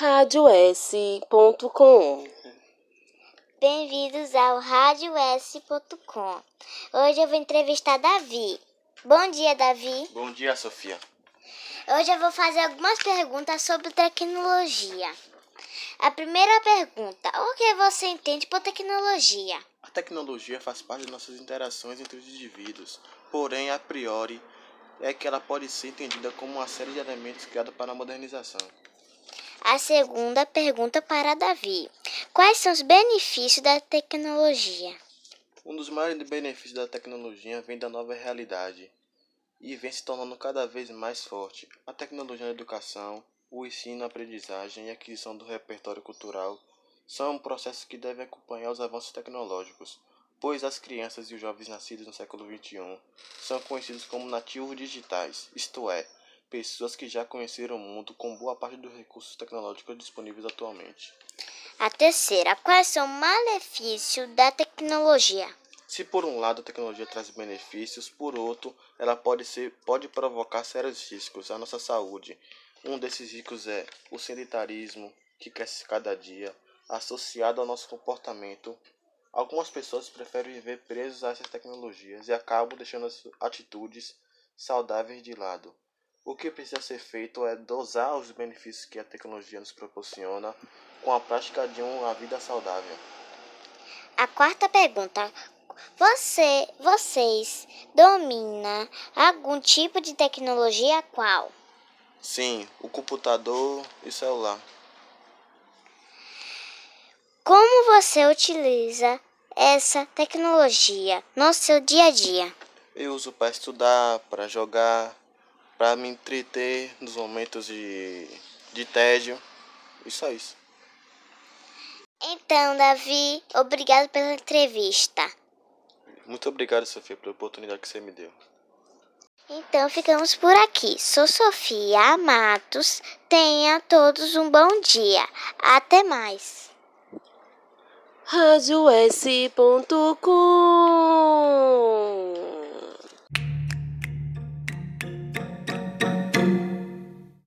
radios.com. Bem-vindos ao radios.com. Hoje eu vou entrevistar Davi. Bom dia, Davi. Bom dia, Sofia. Hoje eu vou fazer algumas perguntas sobre tecnologia. A primeira pergunta: o que você entende por tecnologia? A tecnologia faz parte de nossas interações entre os indivíduos, porém, a priori, é que ela pode ser entendida como uma série de elementos criados para a modernização. A segunda pergunta para Davi: Quais são os benefícios da tecnologia? Um dos maiores benefícios da tecnologia vem da nova realidade e vem se tornando cada vez mais forte. A tecnologia na educação, o ensino, a aprendizagem e a aquisição do repertório cultural são processos que devem acompanhar os avanços tecnológicos, pois as crianças e os jovens nascidos no século XXI são conhecidos como nativos digitais, isto é, pessoas que já conheceram o mundo com boa parte dos recursos tecnológicos disponíveis atualmente. A terceira: Quais são os malefícios da tecnologia? Se por um lado a tecnologia traz benefícios, por outro, ela pode, ser, pode provocar sérios riscos à nossa saúde. Um desses riscos é o sedentarismo, que cresce cada dia, associado ao nosso comportamento. Algumas pessoas preferem viver presos a essas tecnologias e acabam deixando as atitudes saudáveis de lado. O que precisa ser feito é dosar os benefícios que a tecnologia nos proporciona com a prática de uma vida saudável. A quarta pergunta: Você, vocês dominam algum tipo de tecnologia qual? Sim, o computador e celular. Como você utiliza essa tecnologia no seu dia a dia? Eu uso para estudar, para jogar, para me entreter nos momentos de, de tédio. E só isso. Então, Davi, obrigado pela entrevista. Muito obrigado, Sofia, pela oportunidade que você me deu. Então, ficamos por aqui. Sou Sofia Matos. Tenha todos um bom dia. Até mais. radios.com